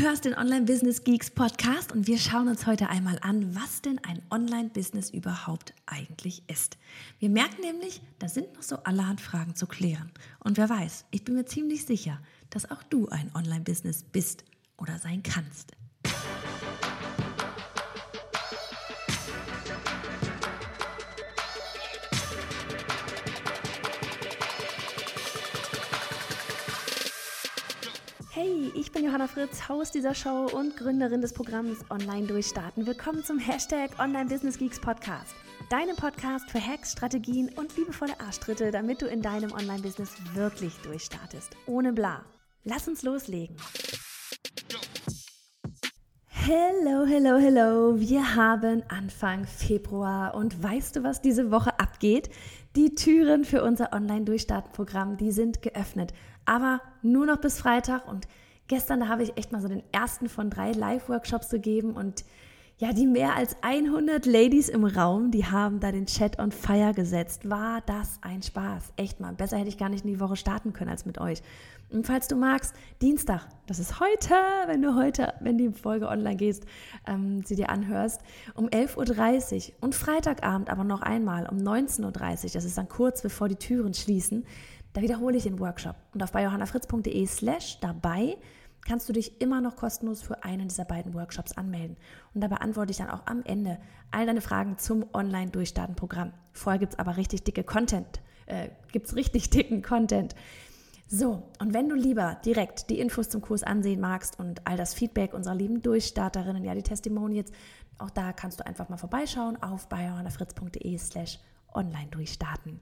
hörst den Online Business Geeks Podcast und wir schauen uns heute einmal an, was denn ein Online Business überhaupt eigentlich ist. Wir merken nämlich, da sind noch so allerhand Fragen zu klären. Und wer weiß, ich bin mir ziemlich sicher, dass auch du ein Online Business bist oder sein kannst. Hey, ich bin Johanna Fritz, Haus dieser Show und Gründerin des Programms Online Durchstarten. Willkommen zum Hashtag Online Business Geeks Podcast. Deinem Podcast für Hacks, Strategien und liebevolle Arschtritte, damit du in deinem Online-Business wirklich durchstartest. Ohne bla. Lass uns loslegen. Hello, hello, hello. Wir haben Anfang Februar und weißt du, was diese Woche abgeht? Die Türen für unser Online-Durchstarten-Programm, die sind geöffnet aber nur noch bis Freitag. Und gestern, da habe ich echt mal so den ersten von drei Live-Workshops gegeben und ja, die mehr als 100 Ladies im Raum, die haben da den Chat on fire gesetzt. War das ein Spaß? Echt mal. Besser hätte ich gar nicht in die Woche starten können als mit euch. Und falls du magst, Dienstag, das ist heute, wenn du heute, wenn die Folge online gehst, ähm, sie dir anhörst, um 11.30 Uhr und Freitagabend aber noch einmal um 19.30 Uhr, das ist dann kurz bevor die Türen schließen, da wiederhole ich den Workshop. Und auf biohannafritz.de slash dabei kannst du dich immer noch kostenlos für einen dieser beiden Workshops anmelden. Und da beantworte ich dann auch am Ende all deine Fragen zum Online-Durchstarten-Programm. Vorher gibt es aber richtig dicke Content. Äh, es richtig dicken Content. So, und wenn du lieber direkt die Infos zum Kurs ansehen magst und all das Feedback unserer lieben Durchstarterinnen, ja, die Testimonials, auch da kannst du einfach mal vorbeischauen auf biohannafritz.de slash online durchstarten.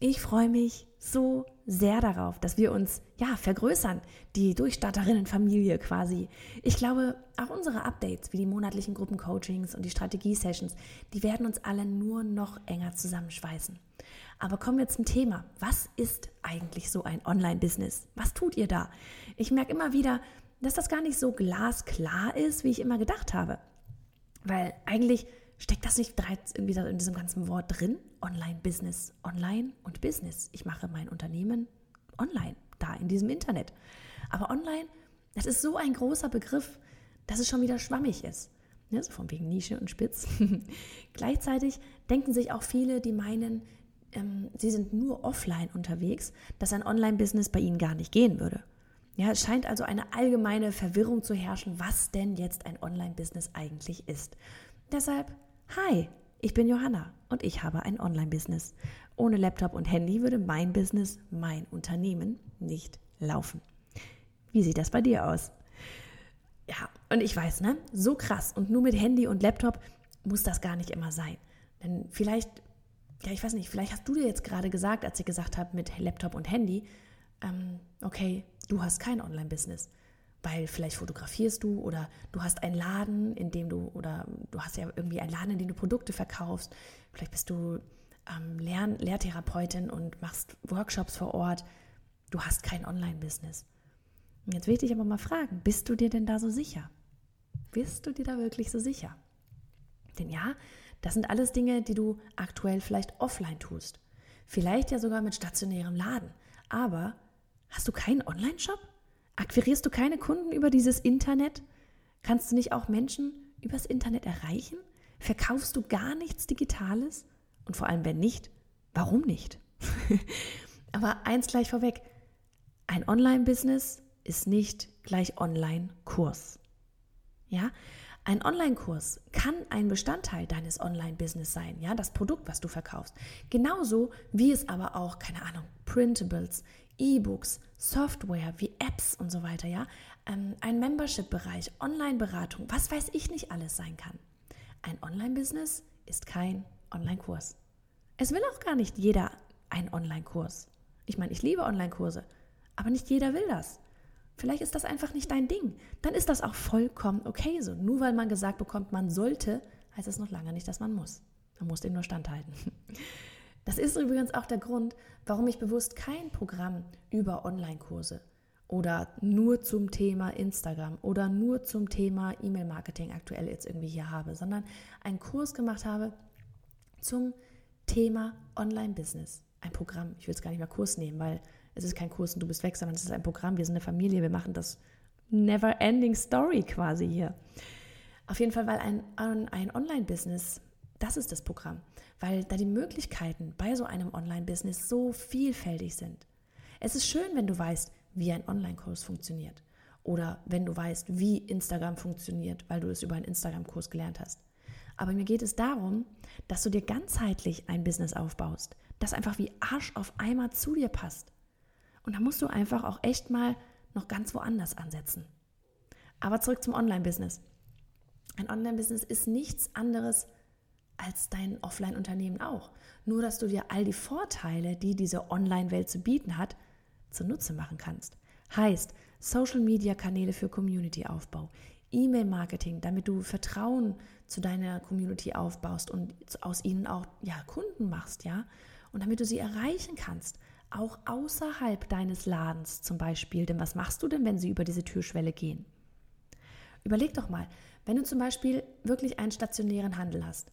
Ich freue mich so sehr darauf, dass wir uns ja vergrößern, die Durchstarterinnenfamilie quasi. Ich glaube, auch unsere Updates wie die monatlichen Gruppencoachings und die Strategie-Sessions, die werden uns alle nur noch enger zusammenschweißen. Aber kommen wir zum Thema. Was ist eigentlich so ein Online-Business? Was tut ihr da? Ich merke immer wieder, dass das gar nicht so glasklar ist, wie ich immer gedacht habe. Weil eigentlich Steckt das nicht bereits irgendwie in diesem ganzen Wort drin? Online-Business, online und Business. Ich mache mein Unternehmen online, da in diesem Internet. Aber online, das ist so ein großer Begriff, dass es schon wieder schwammig ist. Ja, so von wegen Nische und Spitz. Gleichzeitig denken sich auch viele, die meinen, ähm, sie sind nur offline unterwegs, dass ein Online-Business bei ihnen gar nicht gehen würde. Ja, es scheint also eine allgemeine Verwirrung zu herrschen, was denn jetzt ein Online-Business eigentlich ist. Deshalb, hi, ich bin Johanna und ich habe ein Online-Business. Ohne Laptop und Handy würde mein Business, mein Unternehmen nicht laufen. Wie sieht das bei dir aus? Ja, und ich weiß, ne, so krass und nur mit Handy und Laptop muss das gar nicht immer sein. Denn vielleicht, ja, ich weiß nicht, vielleicht hast du dir jetzt gerade gesagt, als ich gesagt habe mit Laptop und Handy, ähm, okay, du hast kein Online-Business weil vielleicht fotografierst du oder du hast einen Laden, in dem du, oder du hast ja irgendwie einen Laden, in dem du Produkte verkaufst. Vielleicht bist du ähm, Lehr Lehrtherapeutin und machst Workshops vor Ort. Du hast kein Online-Business. Jetzt will ich dich aber mal fragen, bist du dir denn da so sicher? Bist du dir da wirklich so sicher? Denn ja, das sind alles Dinge, die du aktuell vielleicht offline tust. Vielleicht ja sogar mit stationärem Laden. Aber hast du keinen Online-Shop? Akquirierst du keine Kunden über dieses Internet? Kannst du nicht auch Menschen übers Internet erreichen? Verkaufst du gar nichts Digitales? Und vor allem, wenn nicht, warum nicht? Aber eins gleich vorweg, ein Online-Business ist nicht gleich Online-Kurs. Ja, ein Online-Kurs kann ein Bestandteil deines Online-Business sein, ja, das Produkt, was du verkaufst. Genauso wie es aber auch, keine Ahnung, Printables, E-Books, Software wie Apps und so weiter, ja, ähm, ein Membership-Bereich, Online-Beratung, was weiß ich nicht alles sein kann. Ein Online-Business ist kein Online-Kurs. Es will auch gar nicht jeder einen Online-Kurs. Ich meine, ich liebe Online-Kurse, aber nicht jeder will das. Vielleicht ist das einfach nicht dein Ding. Dann ist das auch vollkommen okay so. Nur weil man gesagt bekommt, man sollte, heißt es noch lange nicht, dass man muss. Man muss dem nur standhalten. Das ist übrigens auch der Grund, warum ich bewusst kein Programm über Online-Kurse oder nur zum Thema Instagram oder nur zum Thema E-Mail-Marketing aktuell jetzt irgendwie hier habe, sondern einen Kurs gemacht habe zum Thema Online-Business. Ein Programm. Ich will es gar nicht mehr Kurs nehmen, weil es ist kein Kurs und du bist weg, sondern es ist ein Programm. Wir sind eine Familie, wir machen das never ending story quasi hier. Auf jeden Fall, weil ein, ein Online-Business, das ist das Programm, weil da die Möglichkeiten bei so einem Online-Business so vielfältig sind. Es ist schön, wenn du weißt, wie ein Online-Kurs funktioniert oder wenn du weißt, wie Instagram funktioniert, weil du es über einen Instagram-Kurs gelernt hast. Aber mir geht es darum, dass du dir ganzheitlich ein Business aufbaust, das einfach wie Arsch auf Eimer zu dir passt. Und da musst du einfach auch echt mal noch ganz woanders ansetzen. Aber zurück zum Online-Business. Ein Online-Business ist nichts anderes als dein Offline-Unternehmen auch. Nur, dass du dir all die Vorteile, die diese Online-Welt zu bieten hat, zunutze machen kannst. Heißt, Social-Media-Kanäle für Community-Aufbau, E-Mail-Marketing, damit du Vertrauen zu deiner Community aufbaust und aus ihnen auch ja, Kunden machst, ja, und damit du sie erreichen kannst, auch außerhalb deines Ladens zum Beispiel. Denn was machst du denn, wenn sie über diese Türschwelle gehen? Überleg doch mal, wenn du zum Beispiel wirklich einen stationären Handel hast,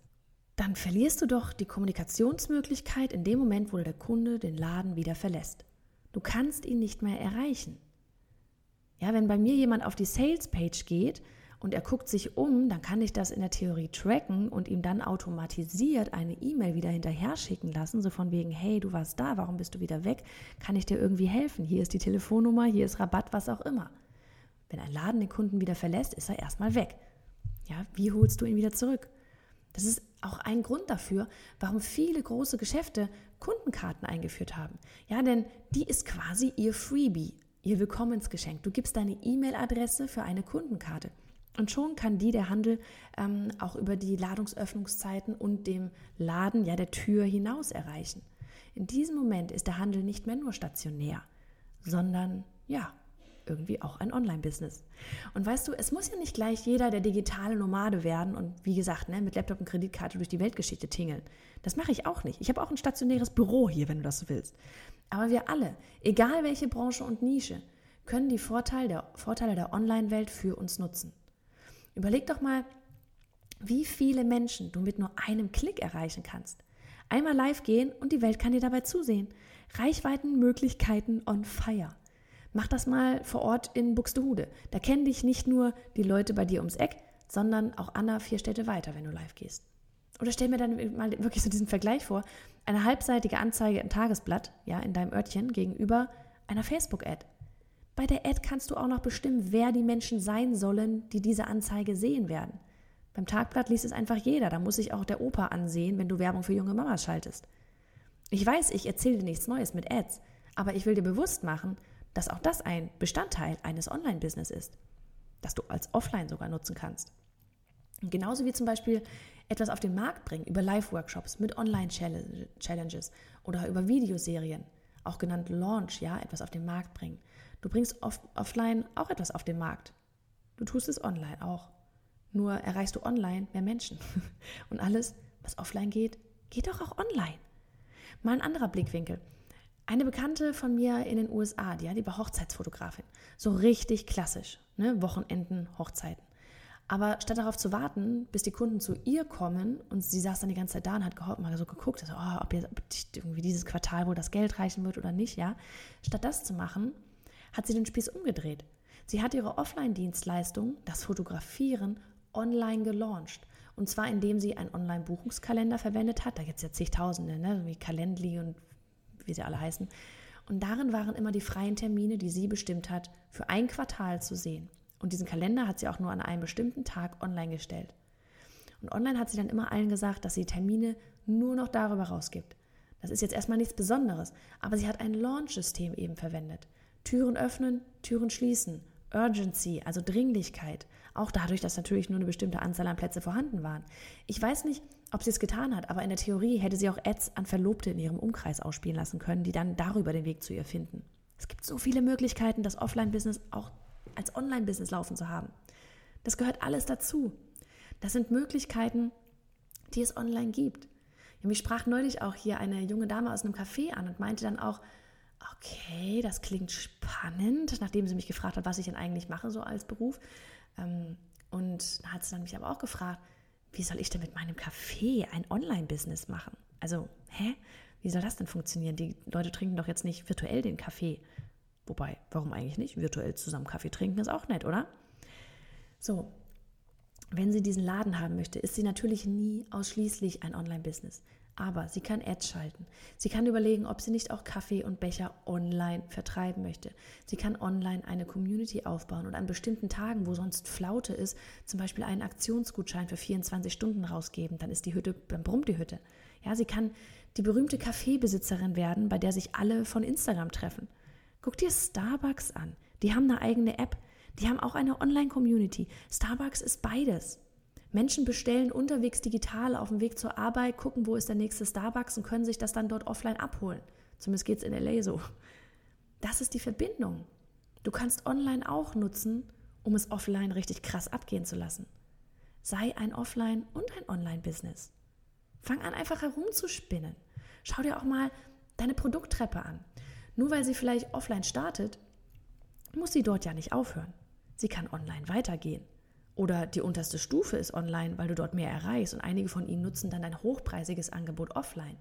dann verlierst du doch die Kommunikationsmöglichkeit in dem Moment, wo der Kunde den Laden wieder verlässt. Du kannst ihn nicht mehr erreichen. Ja, wenn bei mir jemand auf die Sales-Page geht und er guckt sich um, dann kann ich das in der Theorie tracken und ihm dann automatisiert eine E-Mail wieder hinterher schicken lassen, so von wegen, hey, du warst da, warum bist du wieder weg? Kann ich dir irgendwie helfen? Hier ist die Telefonnummer, hier ist Rabatt, was auch immer. Wenn ein Laden den Kunden wieder verlässt, ist er erstmal weg. Ja, wie holst du ihn wieder zurück? Das ist auch ein Grund dafür, warum viele große Geschäfte Kundenkarten eingeführt haben. Ja, denn die ist quasi ihr Freebie, ihr Willkommensgeschenk. Du gibst deine E-Mail-Adresse für eine Kundenkarte. Und schon kann die der Handel ähm, auch über die Ladungsöffnungszeiten und dem Laden, ja, der Tür hinaus erreichen. In diesem Moment ist der Handel nicht mehr nur stationär, sondern ja, irgendwie auch ein Online-Business. Und weißt du, es muss ja nicht gleich jeder der digitale Nomade werden und wie gesagt, ne, mit Laptop und Kreditkarte durch die Weltgeschichte tingeln. Das mache ich auch nicht. Ich habe auch ein stationäres Büro hier, wenn du das so willst. Aber wir alle, egal welche Branche und Nische, können die Vorteile der, Vorteile der Online-Welt für uns nutzen. Überleg doch mal, wie viele Menschen du mit nur einem Klick erreichen kannst. Einmal live gehen und die Welt kann dir dabei zusehen. Reichweitenmöglichkeiten on fire. Mach das mal vor Ort in Buxtehude. Da kennen dich nicht nur die Leute bei dir ums Eck, sondern auch Anna vier Städte weiter, wenn du live gehst. Oder stell mir dann mal wirklich so diesen Vergleich vor. Eine halbseitige Anzeige im Tagesblatt, ja, in deinem Örtchen gegenüber einer Facebook-Ad. Bei der Ad kannst du auch noch bestimmen, wer die Menschen sein sollen, die diese Anzeige sehen werden. Beim Tagblatt liest es einfach jeder, da muss sich auch der Opa ansehen, wenn du Werbung für junge Mamas schaltest. Ich weiß, ich erzähle dir nichts Neues mit Ads, aber ich will dir bewusst machen, dass auch das ein Bestandteil eines Online-Business ist, das du als Offline sogar nutzen kannst. Genauso wie zum Beispiel etwas auf den Markt bringen über Live-Workshops mit Online-Challenges oder über Videoserien, auch genannt Launch, ja, etwas auf den Markt bringen. Du bringst off offline auch etwas auf den Markt. Du tust es online auch. Nur erreichst du online mehr Menschen. Und alles, was offline geht, geht doch auch online. Mal ein anderer Blickwinkel. Eine Bekannte von mir in den USA, die, die war Hochzeitsfotografin. So richtig klassisch. Ne? Wochenenden, Hochzeiten. Aber statt darauf zu warten, bis die Kunden zu ihr kommen und sie saß dann die ganze Zeit da und hat gehofft, mal so geguckt, also, oh, ob, jetzt, ob irgendwie dieses Quartal wohl das Geld reichen wird oder nicht, ja. Statt das zu machen, hat sie den Spieß umgedreht. Sie hat ihre Offline-Dienstleistung, das Fotografieren, online gelauncht. Und zwar indem sie einen Online-Buchungskalender verwendet hat. Da gibt es ja zigtausende, ne? wie Calendly und wie sie alle heißen. Und darin waren immer die freien Termine, die sie bestimmt hat, für ein Quartal zu sehen. Und diesen Kalender hat sie auch nur an einem bestimmten Tag online gestellt. Und online hat sie dann immer allen gesagt, dass sie Termine nur noch darüber rausgibt. Das ist jetzt erstmal nichts Besonderes, aber sie hat ein Launch-System eben verwendet. Türen öffnen, Türen schließen, Urgency, also Dringlichkeit, auch dadurch, dass natürlich nur eine bestimmte Anzahl an Plätze vorhanden waren. Ich weiß nicht, ob sie es getan hat, aber in der Theorie hätte sie auch Ads an Verlobte in ihrem Umkreis ausspielen lassen können, die dann darüber den Weg zu ihr finden. Es gibt so viele Möglichkeiten, das Offline-Business auch als Online-Business laufen zu haben. Das gehört alles dazu. Das sind Möglichkeiten, die es online gibt. Ja, mich sprach neulich auch hier eine junge Dame aus einem Café an und meinte dann auch, okay, das klingt spannend, nachdem sie mich gefragt hat, was ich denn eigentlich mache so als Beruf. Ähm, und hat sie dann mich aber auch gefragt, wie soll ich denn mit meinem Café ein Online-Business machen? Also, hä? Wie soll das denn funktionieren? Die Leute trinken doch jetzt nicht virtuell den Kaffee. Wobei, warum eigentlich nicht? Virtuell zusammen Kaffee trinken ist auch nett, oder? So, wenn sie diesen Laden haben möchte, ist sie natürlich nie ausschließlich ein Online-Business. Aber sie kann Ads schalten. Sie kann überlegen, ob sie nicht auch Kaffee und Becher online vertreiben möchte. Sie kann online eine Community aufbauen und an bestimmten Tagen, wo sonst Flaute ist, zum Beispiel einen Aktionsgutschein für 24 Stunden rausgeben. Dann ist die Hütte, dann brummt die Hütte. Ja, sie kann die berühmte Kaffeebesitzerin werden, bei der sich alle von Instagram treffen. Guck dir Starbucks an. Die haben eine eigene App. Die haben auch eine Online-Community. Starbucks ist beides. Menschen bestellen unterwegs digital auf dem Weg zur Arbeit, gucken, wo ist der nächste Starbucks und können sich das dann dort offline abholen. Zumindest geht es in LA so. Das ist die Verbindung. Du kannst online auch nutzen, um es offline richtig krass abgehen zu lassen. Sei ein Offline- und ein Online-Business. Fang an, einfach herumzuspinnen. Schau dir auch mal deine Produkttreppe an. Nur weil sie vielleicht offline startet, muss sie dort ja nicht aufhören. Sie kann online weitergehen. Oder die unterste Stufe ist online, weil du dort mehr erreichst und einige von ihnen nutzen dann ein hochpreisiges Angebot offline.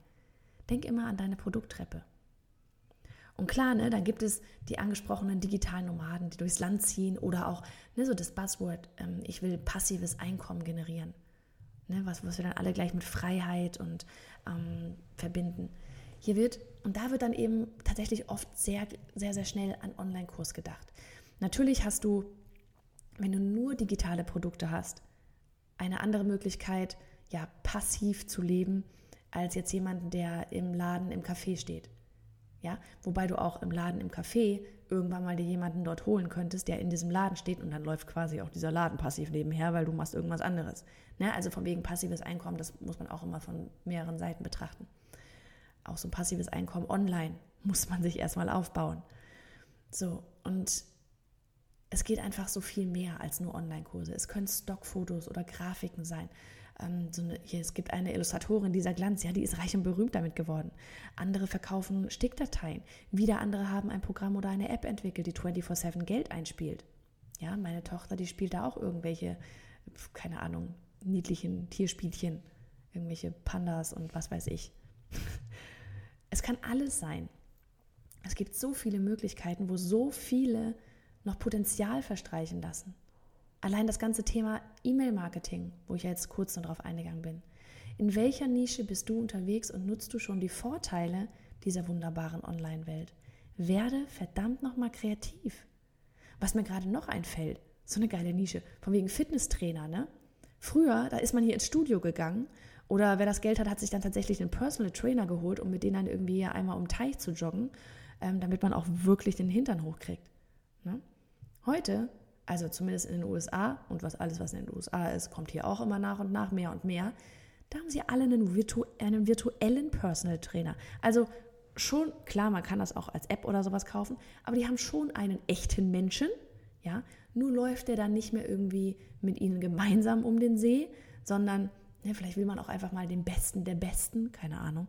Denk immer an deine Produkttreppe. Und klar, ne, dann gibt es die angesprochenen digitalen Nomaden, die durchs Land ziehen oder auch ne, so das Buzzword, ähm, ich will passives Einkommen generieren. Ne, was, was wir dann alle gleich mit Freiheit und ähm, verbinden. Hier wird, und da wird dann eben tatsächlich oft sehr, sehr, sehr schnell an Online-Kurs gedacht. Natürlich hast du wenn du nur digitale Produkte hast, eine andere Möglichkeit, ja, passiv zu leben, als jetzt jemanden, der im Laden im Café steht. Ja, wobei du auch im Laden im Café irgendwann mal dir jemanden dort holen könntest, der in diesem Laden steht und dann läuft quasi auch dieser Laden passiv nebenher, weil du machst irgendwas anderes. Ne? Also von wegen passives Einkommen, das muss man auch immer von mehreren Seiten betrachten. Auch so ein passives Einkommen online muss man sich erstmal aufbauen. So, und es geht einfach so viel mehr als nur Online-Kurse. Es können Stockfotos oder Grafiken sein. Ähm, so eine, hier, es gibt eine Illustratorin, dieser Glanz, ja, die ist reich und berühmt damit geworden. Andere verkaufen Stickdateien. Wieder andere haben ein Programm oder eine App entwickelt, die 24-7 Geld einspielt. Ja, meine Tochter, die spielt da auch irgendwelche, keine Ahnung, niedlichen Tierspielchen, irgendwelche Pandas und was weiß ich. Es kann alles sein. Es gibt so viele Möglichkeiten, wo so viele noch Potenzial verstreichen lassen. Allein das ganze Thema E-Mail-Marketing, wo ich jetzt kurz noch drauf eingegangen bin. In welcher Nische bist du unterwegs und nutzt du schon die Vorteile dieser wunderbaren Online-Welt? Werde verdammt nochmal kreativ. Was mir gerade noch einfällt, so eine geile Nische, von wegen Fitnesstrainer, ne? Früher, da ist man hier ins Studio gegangen oder wer das Geld hat, hat sich dann tatsächlich einen Personal Trainer geholt, um mit denen dann irgendwie einmal um Teich zu joggen, ähm, damit man auch wirklich den Hintern hochkriegt. Ne? Heute, also zumindest in den USA und was alles, was in den USA ist, kommt hier auch immer nach und nach mehr und mehr, da haben sie alle einen, virtu einen virtuellen Personal Trainer. Also schon, klar, man kann das auch als App oder sowas kaufen, aber die haben schon einen echten Menschen, ja, nur läuft der dann nicht mehr irgendwie mit ihnen gemeinsam um den See, sondern ja, vielleicht will man auch einfach mal den Besten der Besten, keine Ahnung,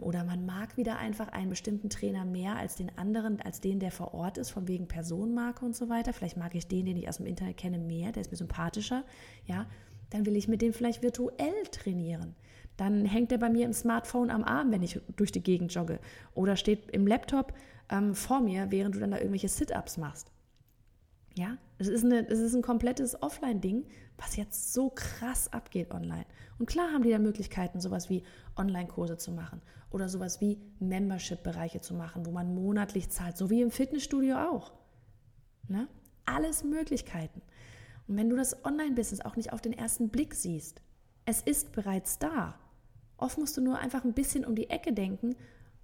oder man mag wieder einfach einen bestimmten Trainer mehr als den anderen, als den, der vor Ort ist, von wegen Personenmarke und so weiter. Vielleicht mag ich den, den ich aus dem Internet kenne, mehr, der ist mir sympathischer. Ja, dann will ich mit dem vielleicht virtuell trainieren. Dann hängt der bei mir im Smartphone am Arm, wenn ich durch die Gegend jogge. Oder steht im Laptop ähm, vor mir, während du dann da irgendwelche Sit-Ups machst. Ja, es ist, eine, es ist ein komplettes Offline-Ding, was jetzt so krass abgeht online. Und klar haben die da Möglichkeiten, sowas wie Online-Kurse zu machen oder sowas wie Membership-Bereiche zu machen, wo man monatlich zahlt, so wie im Fitnessstudio auch. Ne? Alles Möglichkeiten. Und wenn du das Online-Business auch nicht auf den ersten Blick siehst, es ist bereits da. Oft musst du nur einfach ein bisschen um die Ecke denken,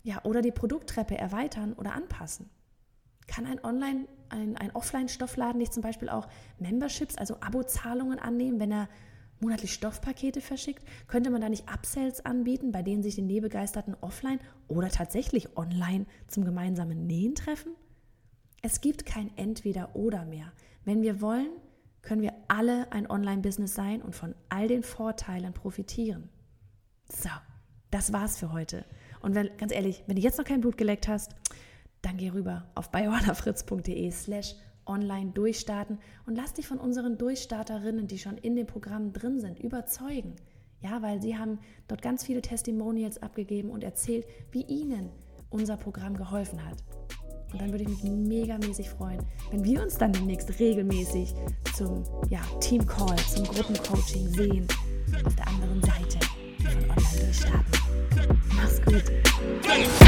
ja, oder die Produkttreppe erweitern oder anpassen. Kann ein Online- ein, ein Offline-Stoffladen nicht zum Beispiel auch Memberships, also Abozahlungen annehmen, wenn er monatlich Stoffpakete verschickt? Könnte man da nicht Upsells anbieten, bei denen sich die Nähbegeisterten offline oder tatsächlich online zum gemeinsamen Nähen treffen? Es gibt kein Entweder-Oder mehr. Wenn wir wollen, können wir alle ein Online-Business sein und von all den Vorteilen profitieren. So, das war's für heute. Und wenn, ganz ehrlich, wenn du jetzt noch kein Blut geleckt hast, dann geh rüber auf bioannafritz.de slash online durchstarten und lass dich von unseren Durchstarterinnen, die schon in dem Programm drin sind, überzeugen. Ja, weil sie haben dort ganz viele Testimonials abgegeben und erzählt, wie ihnen unser Programm geholfen hat. Und dann würde ich mich megamäßig freuen, wenn wir uns dann demnächst regelmäßig zum ja, Team Call, zum Gruppencoaching sehen, auf der anderen Seite von Online Durchstarten. Mach's gut.